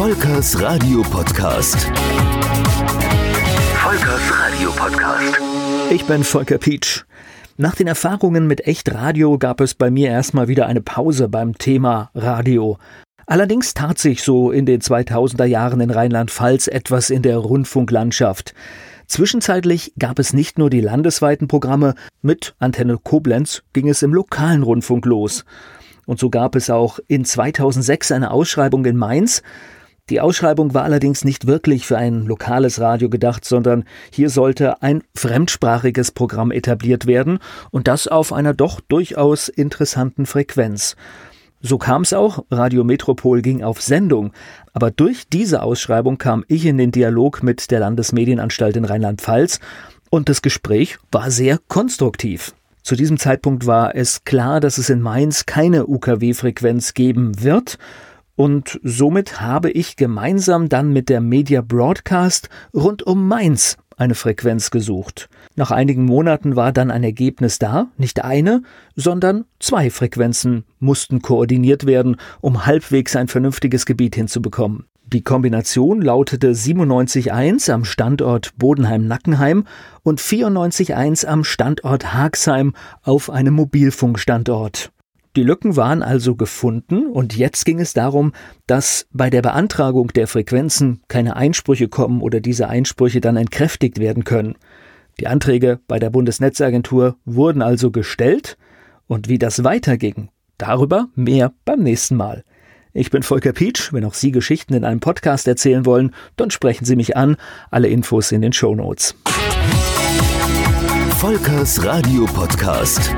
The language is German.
Volkers Radio Podcast. Volkers Radio Podcast. Ich bin Volker Pietsch. Nach den Erfahrungen mit Echtradio gab es bei mir erstmal wieder eine Pause beim Thema Radio. Allerdings tat sich so in den 2000er Jahren in Rheinland-Pfalz etwas in der Rundfunklandschaft. Zwischenzeitlich gab es nicht nur die landesweiten Programme, mit Antenne Koblenz ging es im lokalen Rundfunk los. Und so gab es auch in 2006 eine Ausschreibung in Mainz. Die Ausschreibung war allerdings nicht wirklich für ein lokales Radio gedacht, sondern hier sollte ein fremdsprachiges Programm etabliert werden und das auf einer doch durchaus interessanten Frequenz. So kam es auch, Radio Metropol ging auf Sendung, aber durch diese Ausschreibung kam ich in den Dialog mit der Landesmedienanstalt in Rheinland-Pfalz und das Gespräch war sehr konstruktiv. Zu diesem Zeitpunkt war es klar, dass es in Mainz keine UKW-Frequenz geben wird, und somit habe ich gemeinsam dann mit der Media Broadcast rund um Mainz eine Frequenz gesucht. Nach einigen Monaten war dann ein Ergebnis da, nicht eine, sondern zwei Frequenzen mussten koordiniert werden, um halbwegs ein vernünftiges Gebiet hinzubekommen. Die Kombination lautete 97.1 am Standort Bodenheim-Nackenheim und 94.1 am Standort Haagsheim auf einem Mobilfunkstandort. Die Lücken waren also gefunden und jetzt ging es darum, dass bei der Beantragung der Frequenzen keine Einsprüche kommen oder diese Einsprüche dann entkräftigt werden können. Die Anträge bei der Bundesnetzagentur wurden also gestellt und wie das weiterging, darüber mehr beim nächsten Mal. Ich bin Volker Pietsch. Wenn auch Sie Geschichten in einem Podcast erzählen wollen, dann sprechen Sie mich an. Alle Infos in den Show Notes. Volkers Radio Podcast.